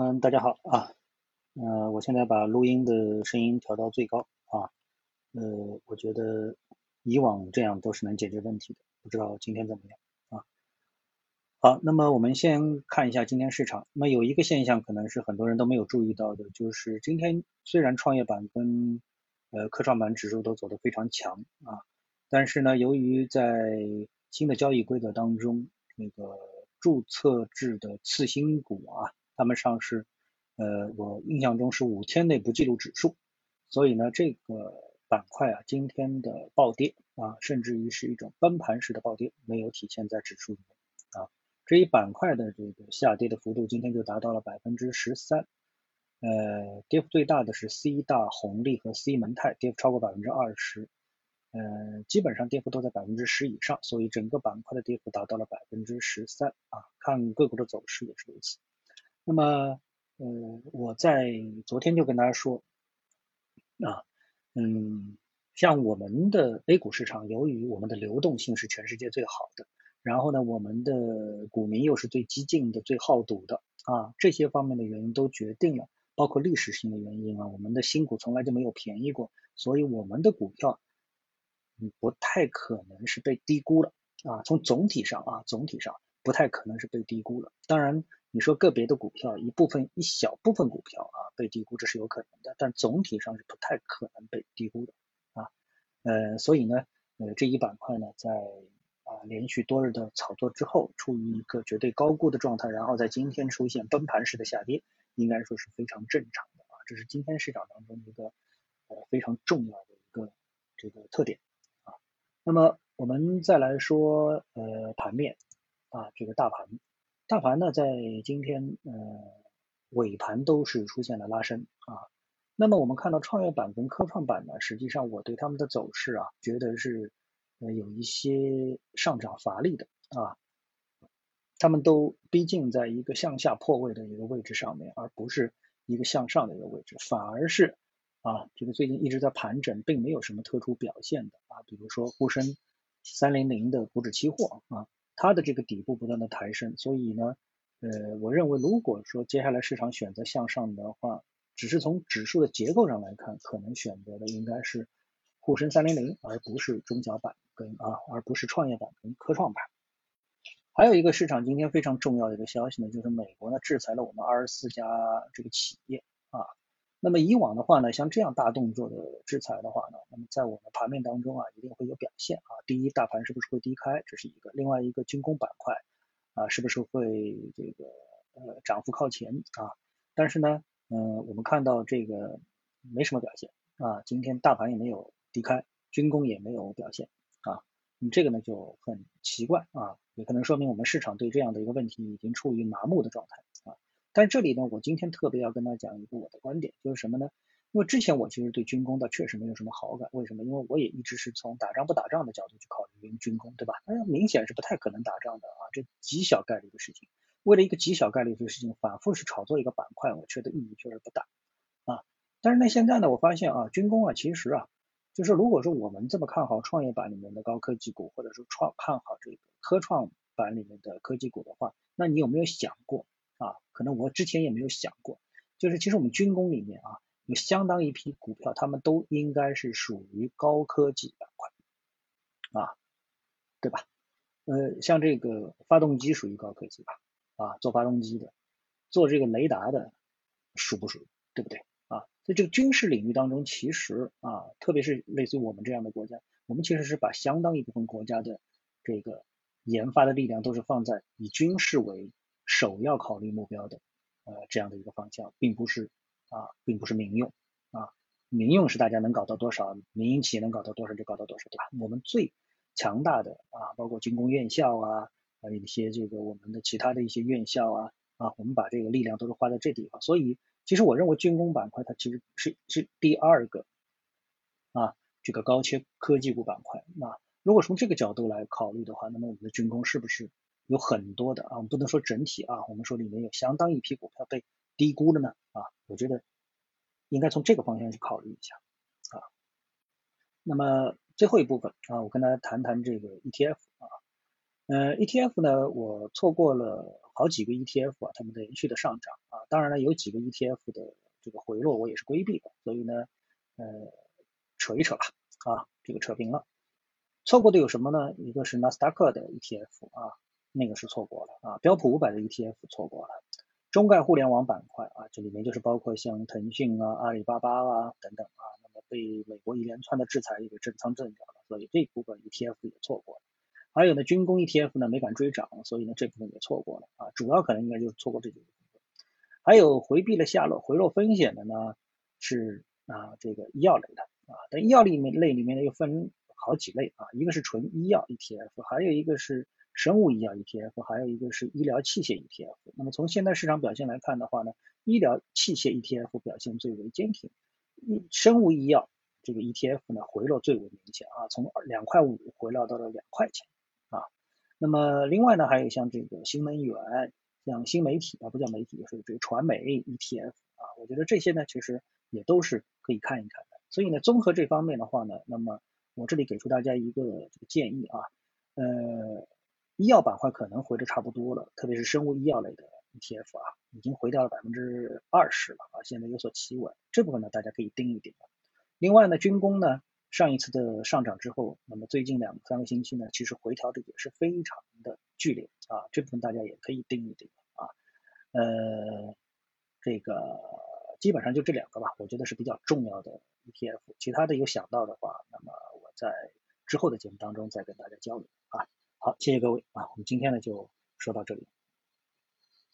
嗯，大家好啊，呃，我现在把录音的声音调到最高啊，呃，我觉得以往这样都是能解决问题的，不知道今天怎么样啊？好，那么我们先看一下今天市场，那么有一个现象可能是很多人都没有注意到的，就是今天虽然创业板跟呃科创板指数都走得非常强啊，但是呢，由于在新的交易规则当中，那个注册制的次新股啊。他们上市，呃，我印象中是五天内不记录指数，所以呢，这个板块啊，今天的暴跌啊，甚至于是一种崩盘式的暴跌，没有体现在指数里面啊。这一板块的这个下跌的幅度，今天就达到了百分之十三，呃，跌幅最大的是 C 大红利和 C 门泰，跌幅超过百分之二十，呃，基本上跌幅都在百分之十以上，所以整个板块的跌幅达到了百分之十三啊。看个股的走势也是如此。那么，呃，我在昨天就跟大家说，啊，嗯，像我们的 A 股市场，由于我们的流动性是全世界最好的，然后呢，我们的股民又是最激进的、最好赌的，啊，这些方面的原因都决定了，包括历史性的原因啊，我们的新股从来就没有便宜过，所以我们的股票，嗯，不太可能是被低估了，啊，从总体上啊，总体上不太可能是被低估了，当然。你说个别的股票一部分一小部分股票啊被低估这是有可能的，但总体上是不太可能被低估的啊，呃，所以呢，呃，这一板块呢在啊连续多日的炒作之后，处于一个绝对高估的状态，然后在今天出现崩盘式的下跌，应该说是非常正常的啊，这是今天市场当中一个呃非常重要的一个这个特点啊。那么我们再来说呃盘面啊这个大盘。大盘呢，在今天呃尾盘都是出现了拉升啊。那么我们看到创业板跟科创板呢，实际上我对他们的走势啊，觉得是呃有一些上涨乏力的啊。他们都逼近在一个向下破位的一个位置上面，而不是一个向上的一个位置，反而是啊这个最近一直在盘整，并没有什么特殊表现的啊。比如说沪深三零零的股指期货啊。它的这个底部不断的抬升，所以呢，呃，我认为如果说接下来市场选择向上的话，只是从指数的结构上来看，可能选择的应该是沪深三零零，而不是中小板跟啊，而不是创业板跟科创板。还有一个市场今天非常重要的一个消息呢，就是美国呢制裁了我们二十四家这个企业啊。那么以往的话呢，像这样大动作的制裁的话呢，那么在我们盘面当中啊，一定会有表现啊。第一，大盘是不是会低开，这是一个；另外一个，军工板块啊，是不是会这个呃涨幅靠前啊？但是呢，嗯，我们看到这个没什么表现啊，今天大盘也没有低开，军工也没有表现啊，你这个呢就很奇怪啊，也可能说明我们市场对这样的一个问题已经处于麻木的状态。但这里呢，我今天特别要跟大家讲一个我的观点，就是什么呢？因为之前我其实对军工的确实没有什么好感，为什么？因为我也一直是从打仗不打仗的角度去考虑军工，对吧？那明显是不太可能打仗的啊，这极小概率的事情。为了一个极小概率的事情，反复是炒作一个板块，我觉得意义确实不大啊。但是呢，现在呢，我发现啊，军工啊，其实啊，就是如果说我们这么看好创业板里面的高科技股，或者说创看好这个科创板里面的科技股的话，那你有没有想过？啊，可能我之前也没有想过，就是其实我们军工里面啊，有相当一批股票，他们都应该是属于高科技板块，啊，对吧？呃，像这个发动机属于高科技吧？啊，做发动机的，做这个雷达的，属不属于？对不对？啊，在这个军事领域当中，其实啊，特别是类似于我们这样的国家，我们其实是把相当一部分国家的这个研发的力量都是放在以军事为。首要考虑目标的，呃，这样的一个方向，并不是啊，并不是民用啊，民用是大家能搞到多少，民营企业能搞到多少就搞到多少，对吧？我们最强大的啊，包括军工院校啊，还有一些这个我们的其他的一些院校啊，啊，我们把这个力量都是花在这地方，所以其实我认为军工板块它其实是是第二个啊，这个高切科技股板块。那如果从这个角度来考虑的话，那么我们的军工是不是？有很多的啊，我们不能说整体啊，我们说里面有相当一批股票被低估了呢啊，我觉得应该从这个方向去考虑一下啊。那么最后一部分啊，我跟大家谈谈这个 ETF 啊，呃，ETF 呢，我错过了好几个 ETF 啊，它们的连续的上涨啊，当然了，有几个 ETF 的这个回落我也是规避的，所以呢，呃，扯一扯吧，啊，这个扯平了。错过的有什么呢？一个是纳斯达克的 ETF 啊，那个是错过了啊，标普五百的 ETF 错过了，中概互联网板块啊，这里面就是包括像腾讯啊、阿里巴巴啊等等啊，那么被美国一连串的制裁也给震仓震掉了，所以这一部分 ETF 也错过了。还有呢，军工 ETF 呢没敢追涨，所以呢这部分也错过了啊，主要可能应该就是错过这几个。还有回避了下落回落风险的呢是啊这个医药类的啊，但医药里面类里面呢又分。好几类啊，一个是纯医药 ETF，还有一个是生物医药 ETF，还有一个是医疗器械 ETF。那么从现在市场表现来看的话呢，医疗器械 ETF 表现最为坚挺，生物医药这个 ETF 呢回落最为明显啊，从两块五回落到了两块钱啊。那么另外呢，还有像这个新能源、像新媒体啊，不叫媒体，就是这个传媒 ETF 啊，我觉得这些呢其实也都是可以看一看的。所以呢，综合这方面的话呢，那么。我这里给出大家一个这个建议啊，呃，医药板块可能回的差不多了，特别是生物医药类的 ETF 啊，已经回掉了百分之二十了啊，现在有所企稳，这部分呢大家可以盯一盯。另外呢，军工呢上一次的上涨之后，那么最近两三个星期呢，其实回调的也是非常的剧烈啊，这部分大家也可以盯一盯啊，呃，这个基本上就这两个吧，我觉得是比较重要的 ETF，其他的有想到的话，那么我。在之后的节目当中再跟大家交流啊，好，谢谢各位啊，我们今天呢就说到这里。